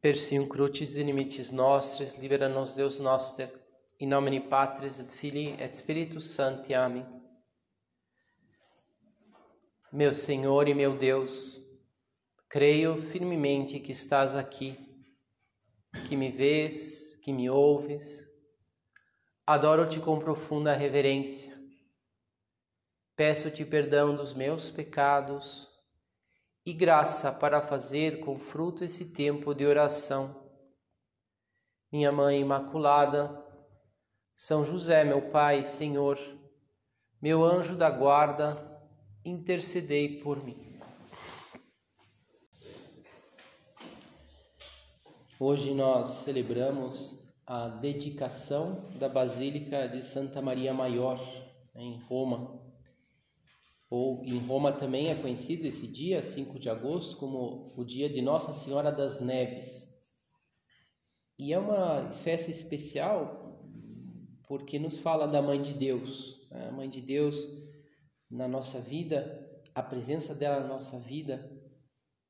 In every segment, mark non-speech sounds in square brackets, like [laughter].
Persium crucis inimicis nostris, libera nos Deus noster, in nomine Patris et Filii et Spiritus Sancti. Amém. Meu Senhor e meu Deus, creio firmemente que estás aqui, que me vês, que me ouves. Adoro-te com profunda reverência. Peço-te perdão dos meus pecados e graça para fazer com fruto esse tempo de oração. Minha Mãe Imaculada, São José, meu Pai, Senhor, meu anjo da guarda, intercedei por mim. Hoje nós celebramos a dedicação da Basílica de Santa Maria Maior, em Roma ou em Roma também é conhecido esse dia, 5 de agosto, como o dia de Nossa Senhora das Neves. E é uma festa especial porque nos fala da Mãe de Deus. Né? A Mãe de Deus na nossa vida, a presença dela na nossa vida.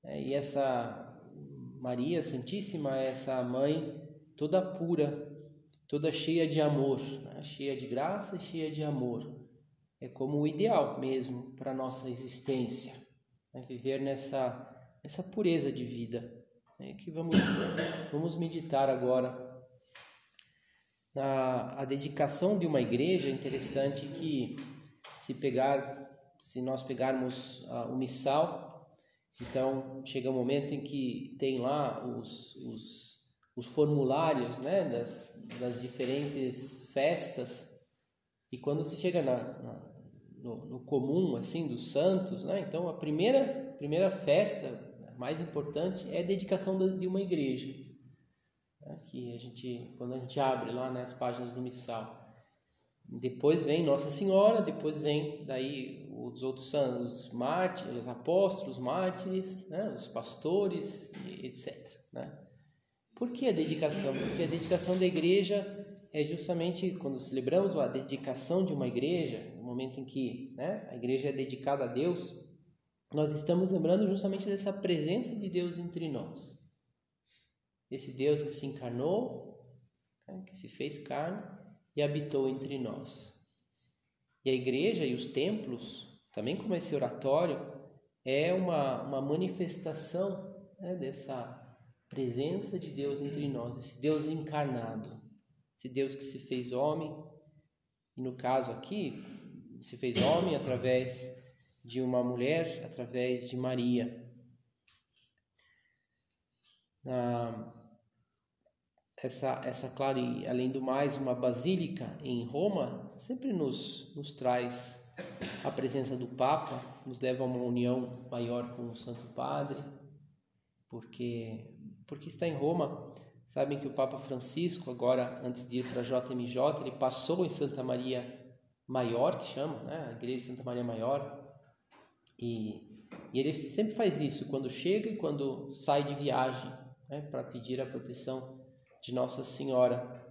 Né? E essa Maria Santíssima, essa Mãe toda pura, toda cheia de amor, né? cheia de graça e cheia de amor é como o ideal mesmo para a nossa existência, né? viver nessa, nessa pureza de vida. É que vamos, vamos meditar agora. Na a dedicação de uma igreja é interessante que se pegar, se nós pegarmos uh, o missal, então chega um momento em que tem lá os, os, os formulários né, das, das diferentes festas e quando se chega na, na, no, no, comum assim dos santos, né? Então a primeira primeira festa mais importante é a dedicação de uma igreja, né? que a gente quando a gente abre lá nas páginas do missal. Depois vem Nossa Senhora, depois vem daí os outros santos, os mártires, os apóstolos, os mártires, né? os pastores, etc. Né? Por que a dedicação? Porque a dedicação da igreja é justamente quando celebramos a dedicação de uma igreja, no momento em que né, a igreja é dedicada a Deus, nós estamos lembrando justamente dessa presença de Deus entre nós. Esse Deus que se encarnou, né, que se fez carne e habitou entre nós. E a igreja e os templos, também como esse oratório, é uma, uma manifestação né, dessa presença de Deus entre nós, esse Deus encarnado esse Deus que se fez homem, e no caso aqui, se fez homem através de uma mulher, através de Maria. Ah, essa, essa, claro, e além do mais, uma basílica em Roma sempre nos, nos traz a presença do Papa, nos leva a uma união maior com o Santo Padre, porque, porque está em Roma Sabem que o Papa Francisco, agora antes de ir para a JMJ, ele passou em Santa Maria Maior, que chama, né? a Igreja de Santa Maria Maior. E, e ele sempre faz isso quando chega e quando sai de viagem, né? para pedir a proteção de Nossa Senhora.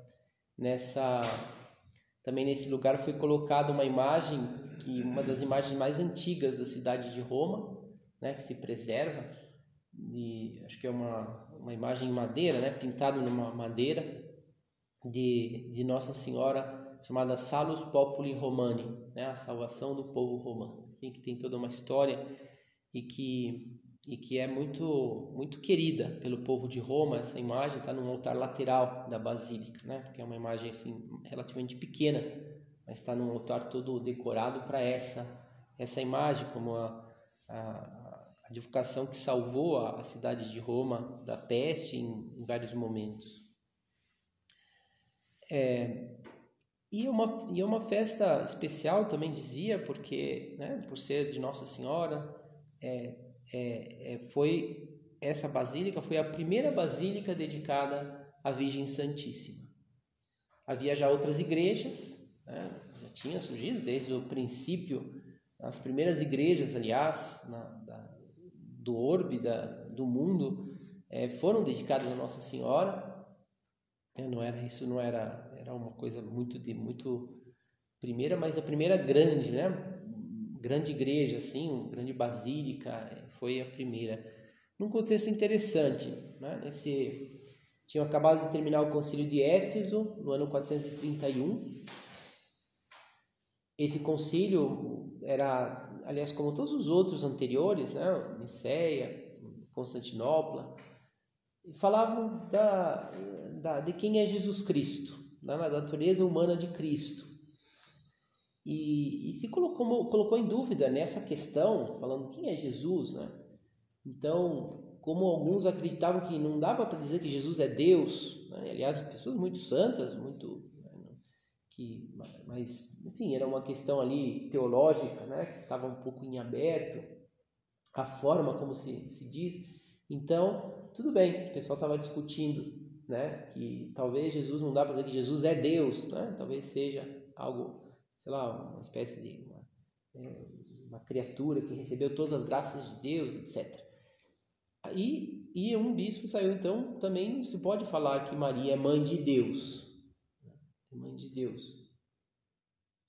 Nessa também nesse lugar foi colocada uma imagem que uma das imagens mais antigas da cidade de Roma, né, que se preserva, de, acho que é uma uma imagem em madeira, né, pintado numa madeira de, de Nossa Senhora chamada Salus Populi Romani, né, a salvação do povo romano, que tem toda uma história e que e que é muito muito querida pelo povo de Roma. Essa imagem está no altar lateral da basílica, né, porque é uma imagem assim relativamente pequena, mas está num altar todo decorado para essa essa imagem como a, a a divulgação que salvou a, cidade de Roma da peste em, em vários momentos. É, e, uma, e uma festa especial também dizia, porque, né, por ser de Nossa Senhora, é, é, é, foi essa basílica foi a primeira basílica dedicada à Virgem Santíssima. Havia já outras igrejas, né, já tinha surgido desde o princípio, as primeiras igrejas, aliás, na, da, do orbe, da, do mundo, é, foram dedicadas a Nossa Senhora. É, não era isso, não era era uma coisa muito de muito primeira, mas a primeira grande, né? Grande igreja, assim, grande basílica, é, foi a primeira. num contexto interessante. Né? Tinham acabado de terminar o concílio de Éfeso, no ano 431. Esse concílio era, aliás, como todos os outros anteriores, né? Niceia, Constantinopla, falavam da, da, de quem é Jesus Cristo, da natureza humana de Cristo. E, e se colocou, colocou em dúvida nessa questão, falando quem é Jesus, né? Então, como alguns acreditavam que não dava para dizer que Jesus é Deus, né? aliás, pessoas muito santas, muito né? Que, mas enfim, era uma questão ali teológica, né? Que estava um pouco em aberto, a forma como se, se diz. Então, tudo bem, o pessoal estava discutindo, né? Que talvez Jesus não dá para dizer que Jesus é Deus, né? Talvez seja algo, sei lá, uma espécie de uma, é, uma criatura que recebeu todas as graças de Deus, etc. E, e um bispo saiu, então, também se pode falar que Maria é mãe de Deus. De Deus.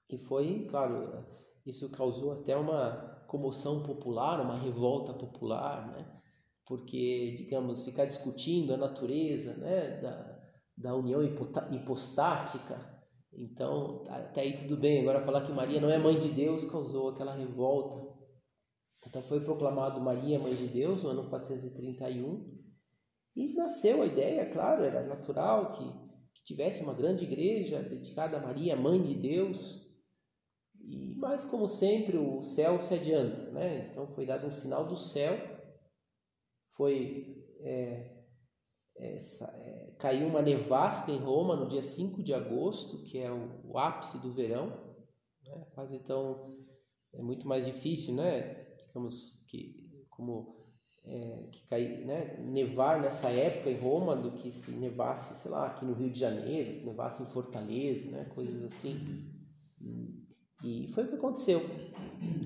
E foi, claro, isso causou até uma comoção popular, uma revolta popular, né? Porque, digamos, ficar discutindo a natureza né? da, da união hipostática, então, até aí tudo bem. Agora, falar que Maria não é mãe de Deus causou aquela revolta. Então foi proclamado Maria, Mãe de Deus, no ano 431, e nasceu a ideia, claro, era natural que tivesse uma grande igreja dedicada a Maria, Mãe de Deus, e mas como sempre o céu se adianta, né? Então foi dado um sinal do céu, foi é, essa, é, caiu uma nevasca em Roma no dia 5 de agosto, que é o, o ápice do verão, né? quase então é muito mais difícil, né? digamos que como é, que cair, né, nevar nessa época em Roma do que se nevasse, sei lá, aqui no Rio de Janeiro, se nevasse em Fortaleza, né, coisas assim. E foi o que aconteceu.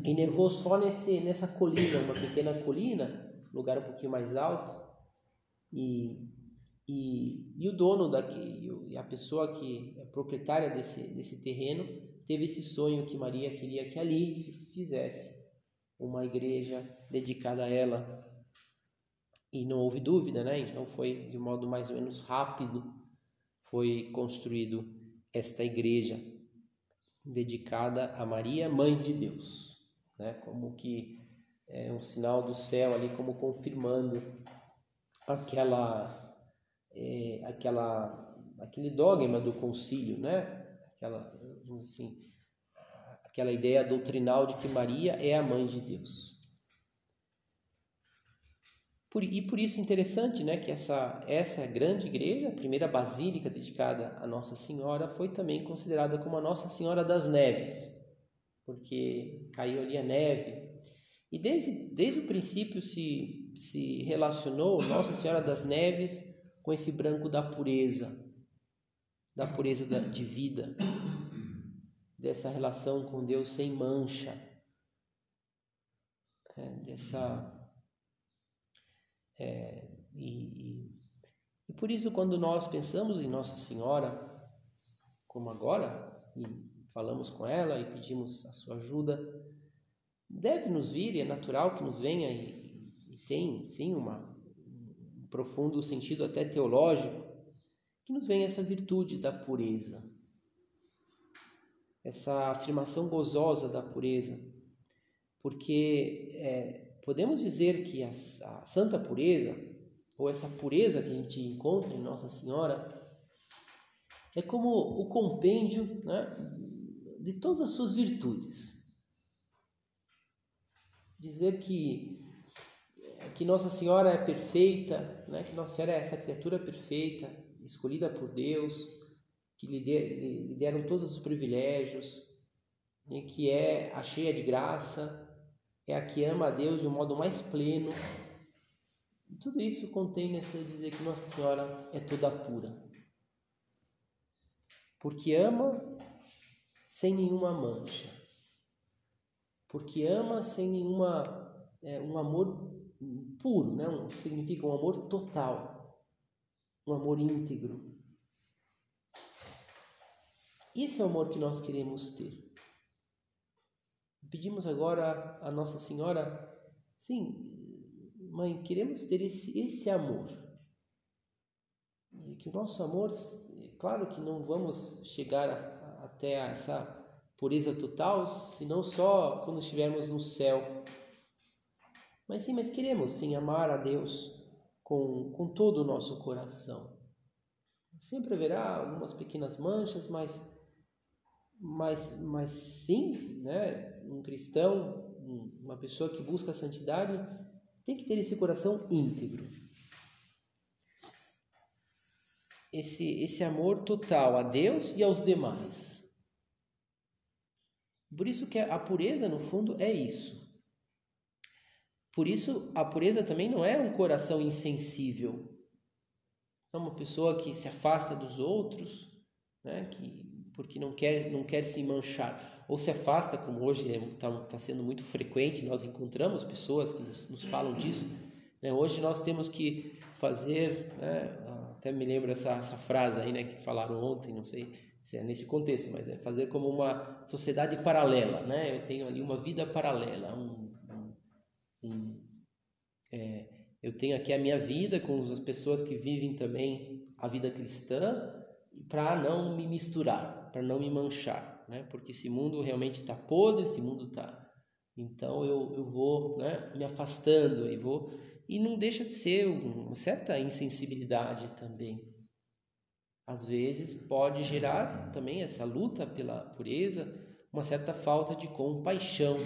E nevou só nesse, nessa colina, uma pequena colina, lugar um pouquinho mais alto. E, e, e o dono daqui, e a pessoa que é proprietária desse, desse terreno, teve esse sonho que Maria queria que ali se fizesse uma igreja dedicada a ela. E não houve dúvida, né? Então foi de modo mais ou menos rápido foi construído esta igreja dedicada a Maria, mãe de Deus, né? Como que é um sinal do céu ali, como confirmando aquela é, aquela aquele dogma do concílio, né? Aquela assim aquela ideia doutrinal de que Maria é a mãe de Deus. Por, e por isso interessante né, que essa, essa grande igreja, a primeira basílica dedicada a Nossa Senhora, foi também considerada como a Nossa Senhora das Neves, porque caiu ali a neve. E desde, desde o princípio se, se relacionou Nossa Senhora das Neves com esse branco da pureza, da pureza da, de vida dessa relação com Deus sem mancha, é, dessa é, e, e, e, por isso quando nós pensamos em Nossa Senhora, como agora, e falamos com ela e pedimos a sua ajuda, deve nos vir, e é natural que nos venha e, e tem sim uma, um profundo sentido até teológico, que nos venha essa virtude da pureza essa afirmação gozosa da pureza, porque é, podemos dizer que a, a santa pureza, ou essa pureza que a gente encontra em Nossa Senhora, é como o compêndio né, de todas as suas virtudes. Dizer que, que Nossa Senhora é perfeita, né, que Nossa Senhora é essa criatura perfeita, escolhida por Deus, que lhe, deram todos os privilégios, né, que é a cheia de graça, é a que ama a Deus de um modo mais pleno. tudo isso contém nessa dizer que Nossa Senhora é toda pura. Porque ama sem nenhuma mancha. Porque ama sem nenhuma é, um amor puro, né? significa um amor total, um amor íntegro. Esse é o amor que nós queremos ter. Pedimos agora a Nossa Senhora, sim, mãe, queremos ter esse, esse amor. Que o nosso amor, claro que não vamos chegar a, até essa pureza total, senão só quando estivermos no céu. Mas sim, mas queremos sim amar a Deus com, com todo o nosso coração. Sempre haverá algumas pequenas manchas, mas, mas, mas sim, né? um cristão, uma pessoa que busca a santidade, tem que ter esse coração íntegro. Esse, esse amor total a Deus e aos demais. Por isso que a pureza, no fundo, é isso. Por isso, a pureza também não é um coração insensível. É uma pessoa que se afasta dos outros, né? que, porque não quer, não quer se manchar ou se afasta, como hoje está é, tá sendo muito frequente, nós encontramos pessoas que nos, nos falam disso. Né? Hoje nós temos que fazer, né? até me lembro essa, essa frase aí né, que falaram ontem, não sei se é nesse contexto, mas é fazer como uma sociedade paralela. Né? Eu tenho ali uma vida paralela, um, um é, eu tenho aqui a minha vida com as pessoas que vivem também a vida cristã para não me misturar, para não me manchar né? Porque esse mundo realmente está podre, esse mundo está. Então eu, eu vou né, me afastando e vou e não deixa de ser uma certa insensibilidade também. Às vezes pode gerar também essa luta pela pureza, uma certa falta de compaixão.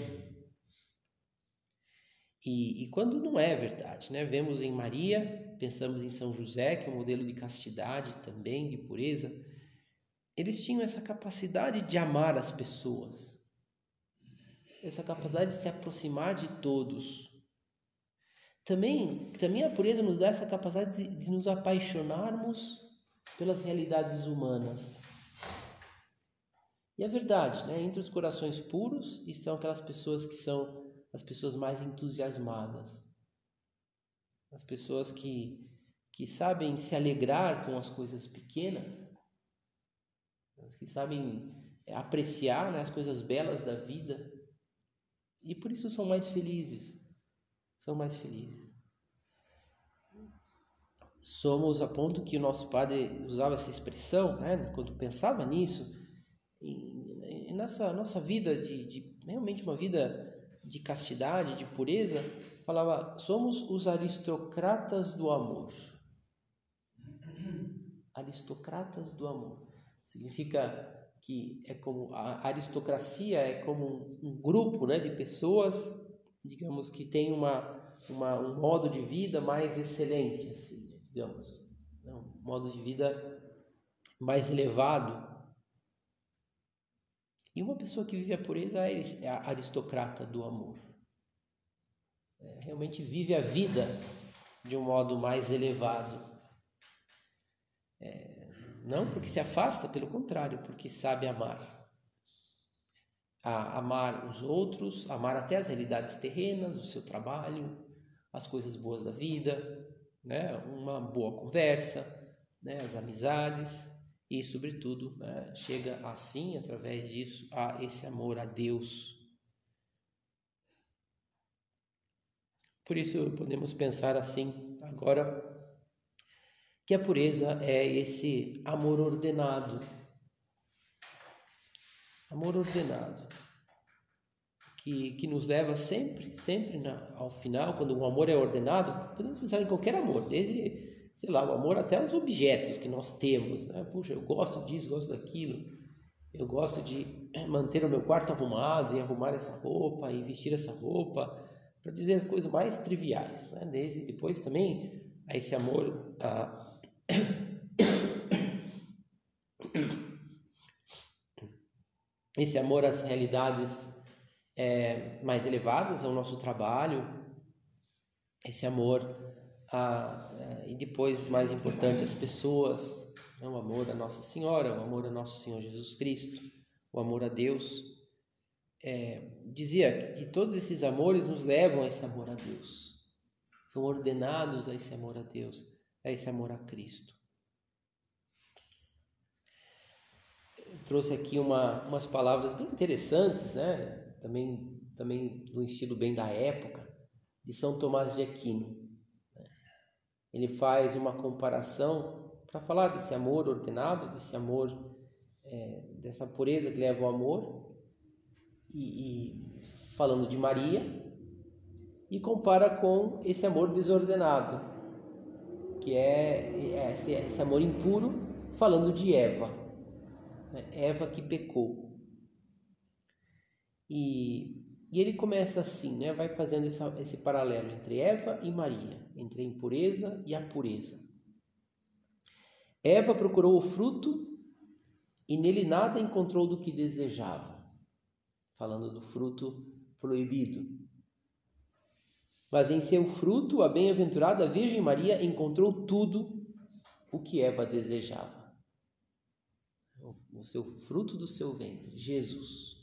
E, e, quando não é verdade, né? Vemos em Maria, pensamos em São José, que é um modelo de castidade também, de pureza, eles tinham essa capacidade de amar as pessoas, essa capacidade de se aproximar de todos. Também, também a pureza nos dá essa capacidade de, de nos apaixonarmos pelas realidades humanas. E é verdade, né? entre os corações puros estão aquelas pessoas que são as pessoas mais entusiasmadas, as pessoas que, que sabem se alegrar com as coisas pequenas que sabem é, apreciar né, as coisas belas da vida e por isso são mais felizes. São mais felizes. Somos a ponto que o nosso padre usava essa expressão, né, quando pensava nisso, e, nessa nossa vida de, de realmente uma vida de castidade, de pureza, falava: somos os aristocratas do amor. Aristocratas do amor. Significa que é como a aristocracia é como um, grupo né, de pessoas, digamos, que tem uma, uma, um modo de vida mais excelente, assim, digamos, né, um modo de vida mais elevado. E uma pessoa que vive a pureza é a aristocrata do amor. É, realmente vive a vida de um modo mais elevado. É, não porque se afasta, pelo contrário, porque sabe amar. A amar os outros, amar até as realidades terrenas, o seu trabalho, as coisas boas da vida, né? uma boa conversa, né? as amizades e, sobretudo, né? chega assim, através disso, a esse amor a Deus. Por isso podemos pensar assim agora que a pureza é esse amor ordenado. Amor ordenado. Que, que nos leva sempre, sempre na, ao final, quando o amor é ordenado, podemos pensar em qualquer amor, desde, sei lá, o amor até aos objetos que nós temos. Né? Puxa, eu gosto disso, gosto daquilo. Eu gosto de manter o meu quarto arrumado e arrumar essa roupa e vestir essa roupa, para dizer as coisas mais triviais. Né? Desde depois também a esse amor a, [coughs] esse amor às realidades é, mais elevadas, ao nosso trabalho, esse amor a, e depois, mais importante, as pessoas, né? o amor a Nossa Senhora, o amor a Nosso Senhor Jesus Cristo, o amor a Deus. É, dizia que todos esses amores nos levam a esse amor a Deus, são ordenados a esse amor a Deus é esse amor a Cristo. Eu trouxe aqui uma, umas palavras bem interessantes, né? Também, também do estilo bem da época, de São Tomás de Aquino. Ele faz uma comparação para falar desse amor ordenado, desse amor, é, dessa pureza que leva ao amor, e, e falando de Maria, e compara com esse amor desordenado, que é, é esse, amor impuro, falando de Eva, né? Eva que pecou. E, e ele começa assim, né? vai fazendo essa, esse paralelo entre Eva e Maria, entre a impureza e a pureza. Eva procurou o fruto e nele nada encontrou do que desejava, falando do fruto proibido. Mas em seu fruto, a bem-aventurada Virgem Maria encontrou tudo o que Eva desejava. O seu fruto do seu ventre, Jesus.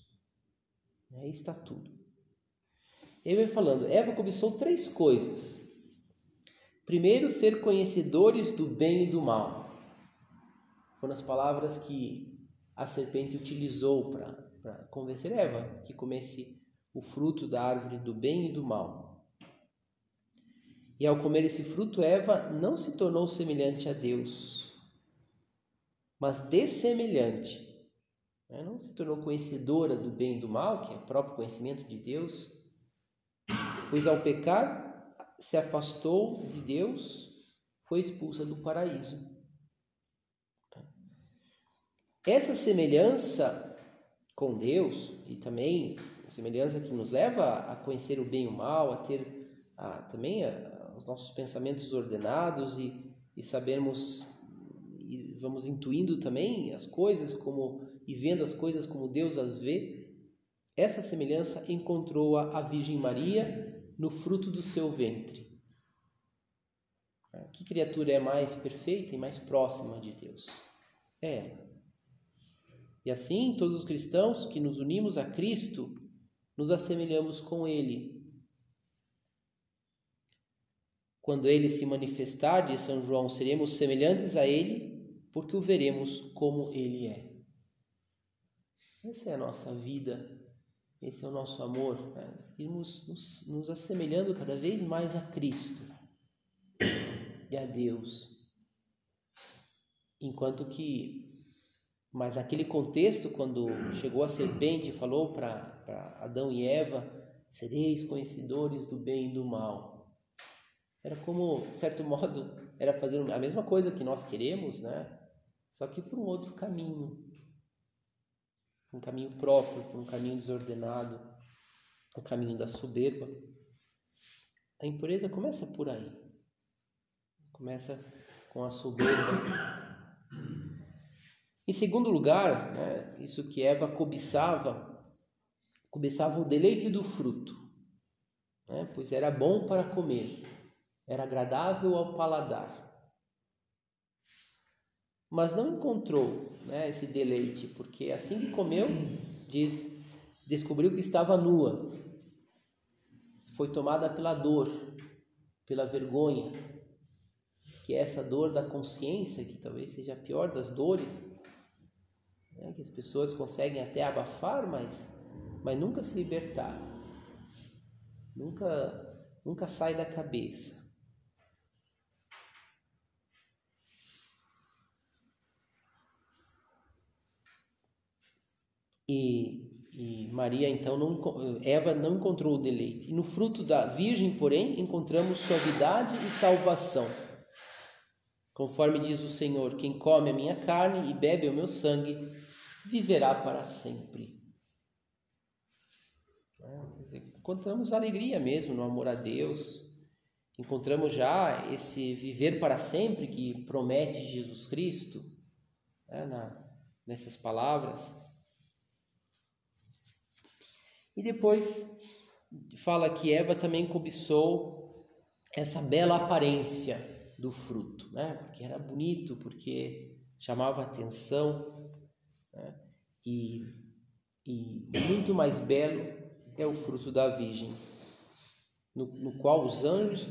Aí está tudo. Ele vai falando, Eva cobiçou três coisas. Primeiro, ser conhecedores do bem e do mal. Foram as palavras que a serpente utilizou para convencer Eva que comesse o fruto da árvore do bem e do mal. E ao comer esse fruto, Eva não se tornou semelhante a Deus, mas dessemelhante. Né? Não se tornou conhecedora do bem e do mal, que é o próprio conhecimento de Deus, pois ao pecar se afastou de Deus, foi expulsa do paraíso. Essa semelhança com Deus e também semelhança que nos leva a conhecer o bem e o mal, a ter a, também a, os nossos pensamentos ordenados e, e sabermos e vamos intuindo também as coisas como e vendo as coisas como Deus as vê. Essa semelhança encontrou a, a Virgem Maria no fruto do seu ventre. Que criatura é mais perfeita e mais próxima de Deus? É ela. E assim, todos os cristãos que nos unimos a Cristo, nos assemelhamos com Ele Quando ele se manifestar, diz São João, seremos semelhantes a ele, porque o veremos como ele é. Essa é a nossa vida, esse é o nosso amor, né? irmos nos, nos assemelhando cada vez mais a Cristo e a Deus. Enquanto que, mas naquele contexto, quando chegou a serpente e falou para Adão e Eva: sereis conhecedores do bem e do mal. Era como, de certo modo, era fazer a mesma coisa que nós queremos, né? Só que por um outro caminho. Um caminho próprio, um caminho desordenado, um caminho da soberba. A impureza começa por aí. Começa com a soberba. Em segundo lugar, né, isso que Eva cobiçava, cobiçava o deleite do fruto, né, pois era bom para comer era agradável ao paladar. Mas não encontrou né, esse deleite, porque assim que comeu, diz, descobriu que estava nua. Foi tomada pela dor, pela vergonha, que é essa dor da consciência, que talvez seja a pior das dores, né, que as pessoas conseguem até abafar, mas, mas nunca se libertar, nunca, nunca sai da cabeça. E, e Maria, então, não, Eva não encontrou o deleite. E no fruto da Virgem, porém, encontramos suavidade e salvação. Conforme diz o Senhor: quem come a minha carne e bebe o meu sangue, viverá para sempre. É, encontramos alegria mesmo no amor a Deus. Encontramos já esse viver para sempre que promete Jesus Cristo né, na, nessas palavras. E depois fala que Eva também cobiçou essa bela aparência do fruto, né? Porque era bonito, porque chamava atenção, né? e, e muito mais belo é o fruto da Virgem, no, no qual os anjos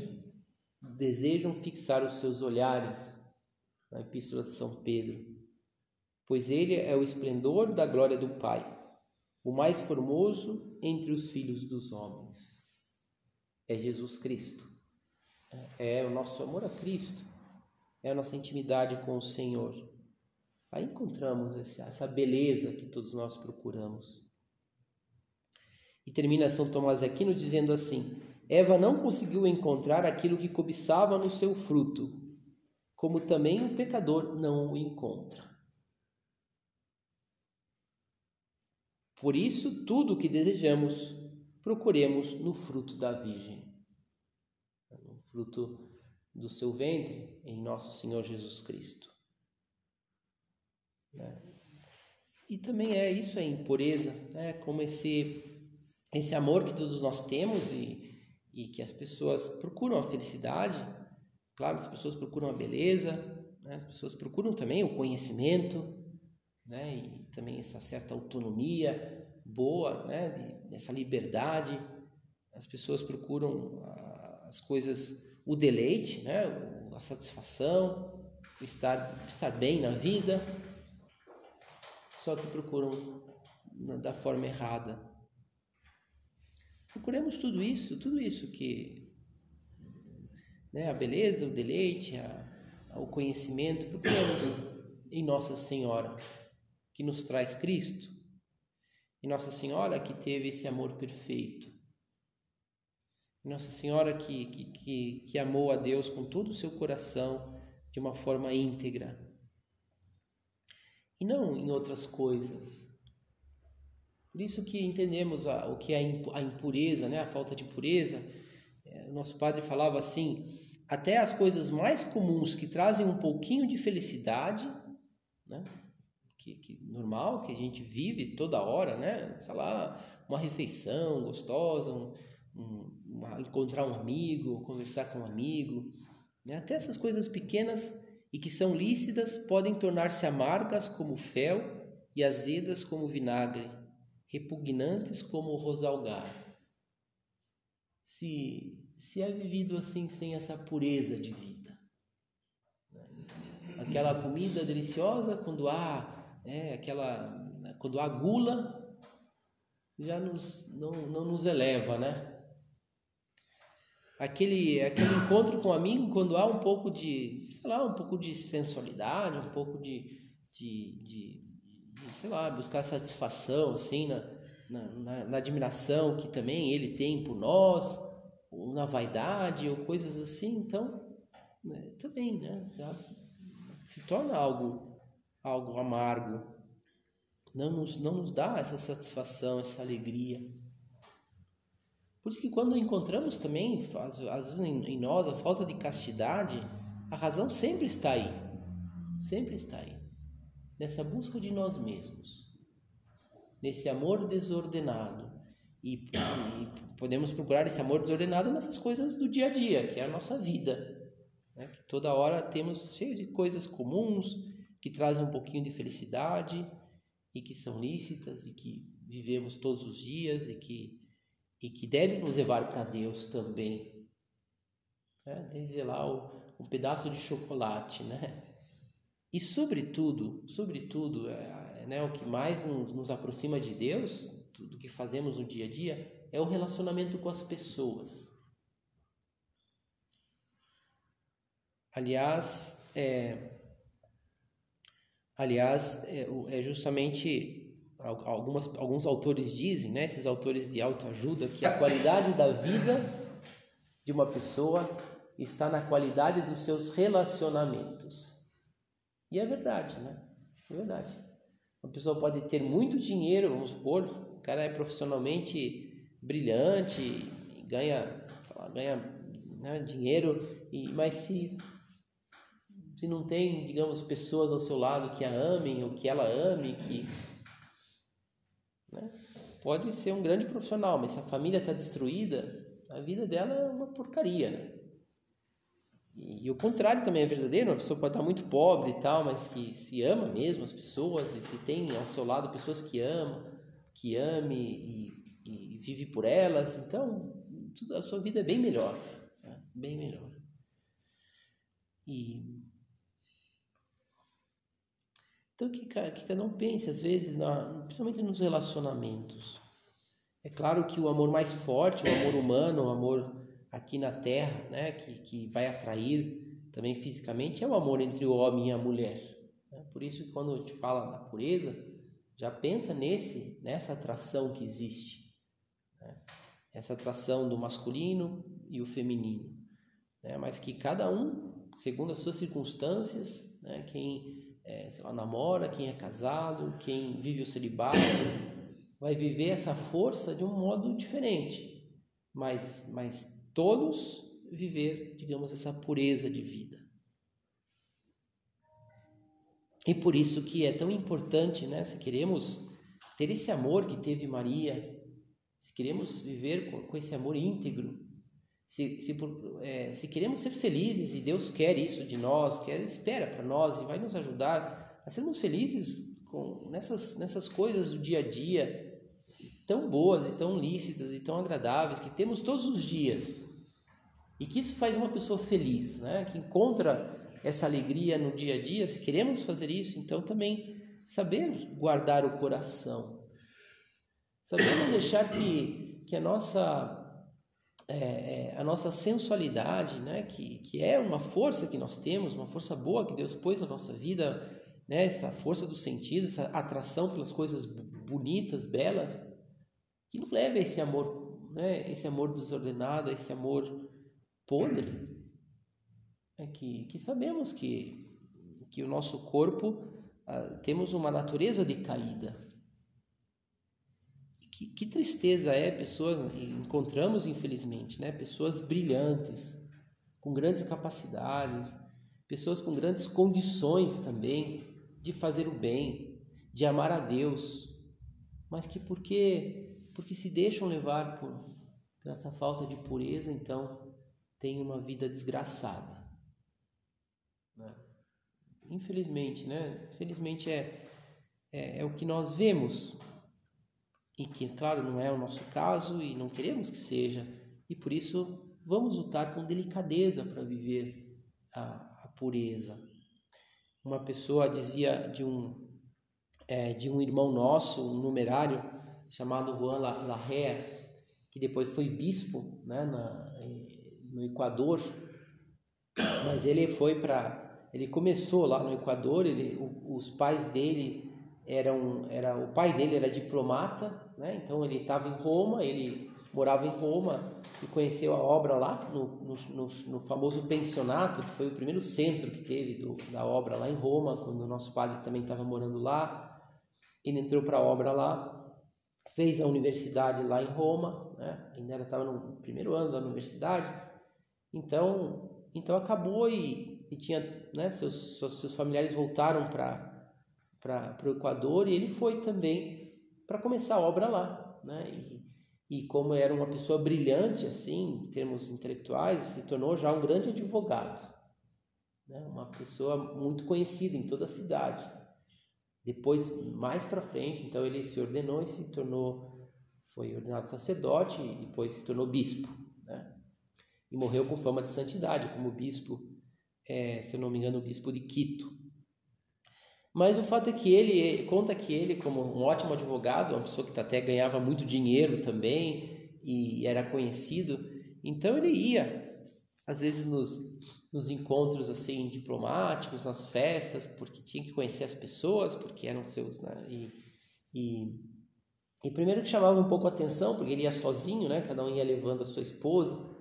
desejam fixar os seus olhares, na Epístola de São Pedro, pois ele é o esplendor da glória do Pai o mais formoso entre os filhos dos homens. é Jesus Cristo. É o nosso amor a Cristo, é a nossa intimidade com o Senhor. Aí encontramos essa beleza que todos nós procuramos. E termina São Tomás Aquino dizendo assim: Eva não conseguiu encontrar aquilo que cobiçava no seu fruto, como também o pecador não o encontra. Por isso, tudo o que desejamos, procuremos no fruto da Virgem, no fruto do seu ventre, em nosso Senhor Jesus Cristo. Né? E também é isso, é impureza, né? como esse, esse amor que todos nós temos e, e que as pessoas procuram a felicidade, claro, as pessoas procuram a beleza, né? as pessoas procuram também o conhecimento, né? e também essa certa autonomia boa, né? De, essa liberdade. As pessoas procuram as coisas, o deleite, né? a satisfação, estar, estar bem na vida, só que procuram da forma errada. Procuremos tudo isso, tudo isso que né, a beleza, o deleite, a, o conhecimento, procuremos em Nossa Senhora que nos traz Cristo, e Nossa Senhora que teve esse amor perfeito, Nossa Senhora que, que, que, que amou a Deus com todo o seu coração de uma forma íntegra, e não em outras coisas. Por isso que entendemos a, o que é a impureza, né? a falta de pureza. É, o nosso padre falava assim: até as coisas mais comuns que trazem um pouquinho de felicidade, né? Que, que normal, que a gente vive toda hora, né? Sei lá, uma refeição gostosa, um, um, uma, encontrar um amigo, conversar com um amigo, né? até essas coisas pequenas e que são lícitas podem tornar-se amargas como fel e azedas como vinagre, repugnantes como rosalgar. Se, se é vivido assim sem essa pureza de vida, né? aquela comida deliciosa quando há é, aquela quando a gula já nos, não, não nos eleva, né? Aquele, aquele encontro com o amigo quando há um pouco de, sei lá, um pouco de sensualidade, um pouco de, de, de, de sei lá, buscar satisfação assim na, na, na, na, admiração que também ele tem por nós, ou na vaidade ou coisas assim, então né, também, né? Já se torna algo algo amargo, não nos, não nos dá essa satisfação, essa alegria. Por isso que quando encontramos também, às vezes em nós, a falta de castidade, a razão sempre está aí. Sempre está aí. Nessa busca de nós mesmos. Nesse amor desordenado. E, e podemos procurar esse amor desordenado nessas coisas do dia a dia, que é a nossa vida. Né? Toda hora temos cheio de coisas comuns, que trazem um pouquinho de felicidade e que são lícitas e que vivemos todos os dias e que, e que devem nos levar para Deus também. É, desde lá o, um pedaço de chocolate, né? E sobretudo, sobretudo, é, é, né, o que mais nos, nos aproxima de Deus, tudo que fazemos no dia a dia, é o relacionamento com as pessoas. Aliás, é, Aliás, é, é justamente algumas, alguns autores dizem, né, esses autores de autoajuda, que a qualidade da vida de uma pessoa está na qualidade dos seus relacionamentos. E é verdade, né? É verdade. Uma pessoa pode ter muito dinheiro, vamos supor, o cara é profissionalmente brilhante, ganha, lá, ganha né, dinheiro, e, mas se se não tem, digamos, pessoas ao seu lado que a amem ou que ela ame, que né? pode ser um grande profissional, mas se a família está destruída, a vida dela é uma porcaria, né? E, e, o contrário também é verdadeiro, uma pessoa pode estar muito pobre e tal, mas que se ama mesmo as pessoas e se tem ao seu lado pessoas que amam, que ame e, e vive por elas, então a sua vida é bem melhor, né? bem melhor. E então, que, que cada um pense, às vezes, na, principalmente nos relacionamentos. É claro que o amor mais forte, o amor humano, o amor aqui na Terra, né, que, que vai atrair também fisicamente, é o amor entre o homem e a mulher. Né? Por isso, quando a gente fala da pureza, já pensa nesse nessa atração que existe, né? essa atração do masculino e o feminino, né? mas que cada um, segundo as suas circunstâncias, né? quem é, sei lá, namora, quem é casado, quem vive o celibato, vai viver essa força de um modo diferente, mas, mas todos viver, digamos, essa pureza de vida. E por isso que é tão importante, né? Se queremos ter esse amor que teve Maria, se queremos viver com, com esse amor íntegro, se, se, é, se, queremos ser felizes e Deus quer isso de nós, quer espera para nós e vai nos ajudar a sermos felizes com nessas nessas coisas do dia a dia tão boas e tão lícitas e tão agradáveis que temos todos os dias e que isso faz uma pessoa feliz, né? Que encontra essa alegria no dia a dia. Se queremos fazer isso, então também saber guardar o coração, saber não deixar que que a nossa é, é, a nossa sensualidade, né? Que que é uma força que nós temos, uma força boa que Deus pôs na nossa vida, né? Essa força do sentido, essa atração pelas coisas bonitas, belas, que não leve a esse amor, né? Esse amor desordenado, esse amor podre, é que, que sabemos que, que o nosso corpo ah, temos uma natureza decaída. Que, que tristeza é pessoas, encontramos infelizmente, né, pessoas brilhantes, com grandes capacidades, pessoas com grandes condições também de fazer o bem, de amar a Deus, mas que porque, porque se deixam levar por, por essa falta de pureza, então tem uma vida desgraçada. Né? Infelizmente, né? Infelizmente é, é, é o que nós vemos e que, claro, não é o nosso caso e não queremos que seja, e por isso vamos lutar com delicadeza para viver a, a, pureza. Uma pessoa dizia de um, é, de um irmão nosso, um numerário, chamado Juan Larrea, que depois foi bispo né, na, no Equador, mas ele foi para ele começou lá no Equador, ele, os pais dele eram era o pai dele era diplomata, né? Então ele estava em Roma, ele morava em Roma e conheceu a obra lá no, no, no, famoso pensionato, que foi o primeiro centro que teve do, da obra lá em Roma, quando o nosso padre também estava morando lá. Ele entrou para a obra lá, fez a universidade lá em Roma, né? ainda estava no primeiro ano da universidade, então, então acabou e, e tinha, né, seus, seus, seus familiares voltaram para o Equador e ele foi também para começar a obra lá, né? E, e como era uma pessoa brilhante assim, em termos intelectuais, se tornou já um grande advogado, né? Uma pessoa muito conhecida em toda a cidade. Depois, mais para frente, então ele se ordenou e se tornou, foi ordenado sacerdote e depois se tornou bispo, né? e morreu com fama de santidade, como bispo, é, se não me engano, o bispo de Quito. Mas o fato é que ele conta que ele, como um ótimo advogado, uma pessoa que até ganhava muito dinheiro também e era conhecido, então ele ia às vezes nos, nos encontros assim diplomáticos, nas festas, porque tinha que conhecer as pessoas, porque eram seus, né? E, e, e primeiro que chamava um pouco a atenção, porque ele ia sozinho, né? Cada um ia levando a sua esposa.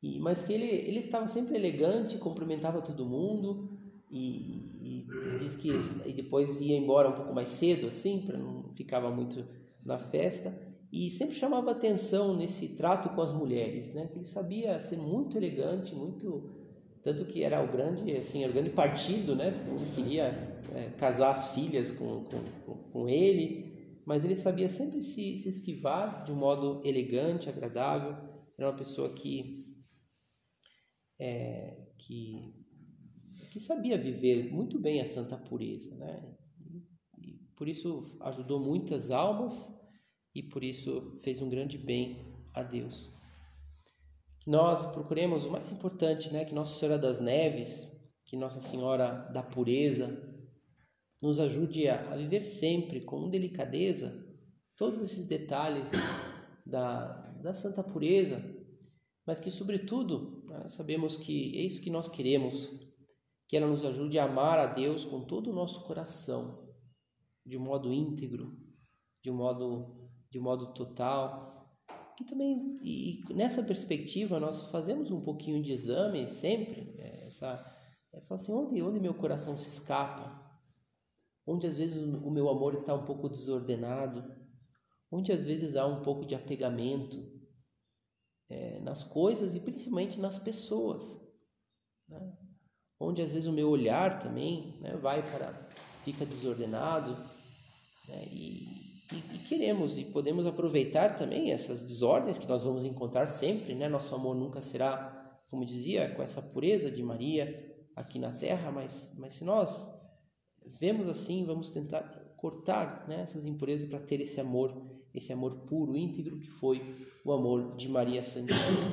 E, mas que ele, ele estava sempre elegante, cumprimentava todo mundo e, e diz que e depois ia embora um pouco mais cedo, assim, para não ficava muito na festa. E sempre chamava atenção nesse trato com as mulheres, né? Que ele sabia ser muito elegante, muito tanto que era o grande, assim, o grande partido, né? Mundo queria é, casar as filhas com, com, com ele, mas ele sabia sempre se, se esquivar de um modo elegante, agradável. Era uma pessoa que é, que, que sabia viver muito bem a santa pureza, né? E, por isso ajudou muitas almas e por isso fez um grande bem a Deus. Nós procuremos o mais importante, né? Que Nossa Senhora das Neves, que Nossa Senhora da Pureza, nos ajude a, a viver sempre com delicadeza todos esses detalhes da, da santa pureza mas que, sobretudo, né, sabemos que é isso que nós queremos, que ela nos ajude a amar a Deus com todo o nosso coração, de modo íntegro, de modo, de modo total. Que também, e nessa perspectiva, nós fazemos um pouquinho de exame sempre, é, essa, é assim, onde, onde meu coração se escapa? Onde às vezes o meu amor está um pouco desordenado? Onde às vezes há um pouco de apegamento é, nas coisas e principalmente nas pessoas? Né? Onde às vezes o meu olhar também né, vai para, fica desordenado né? e, e, e, queremos e podemos aproveitar também essas desordens que nós vamos encontrar sempre, né? Nosso amor nunca será, como dizia, com essa pureza de Maria aqui na terra, mas, mas se nós vemos assim, vamos tentar cortar né, essas impurezas para ter esse amor, esse amor puro, íntegro que foi o amor de Maria Santíssima.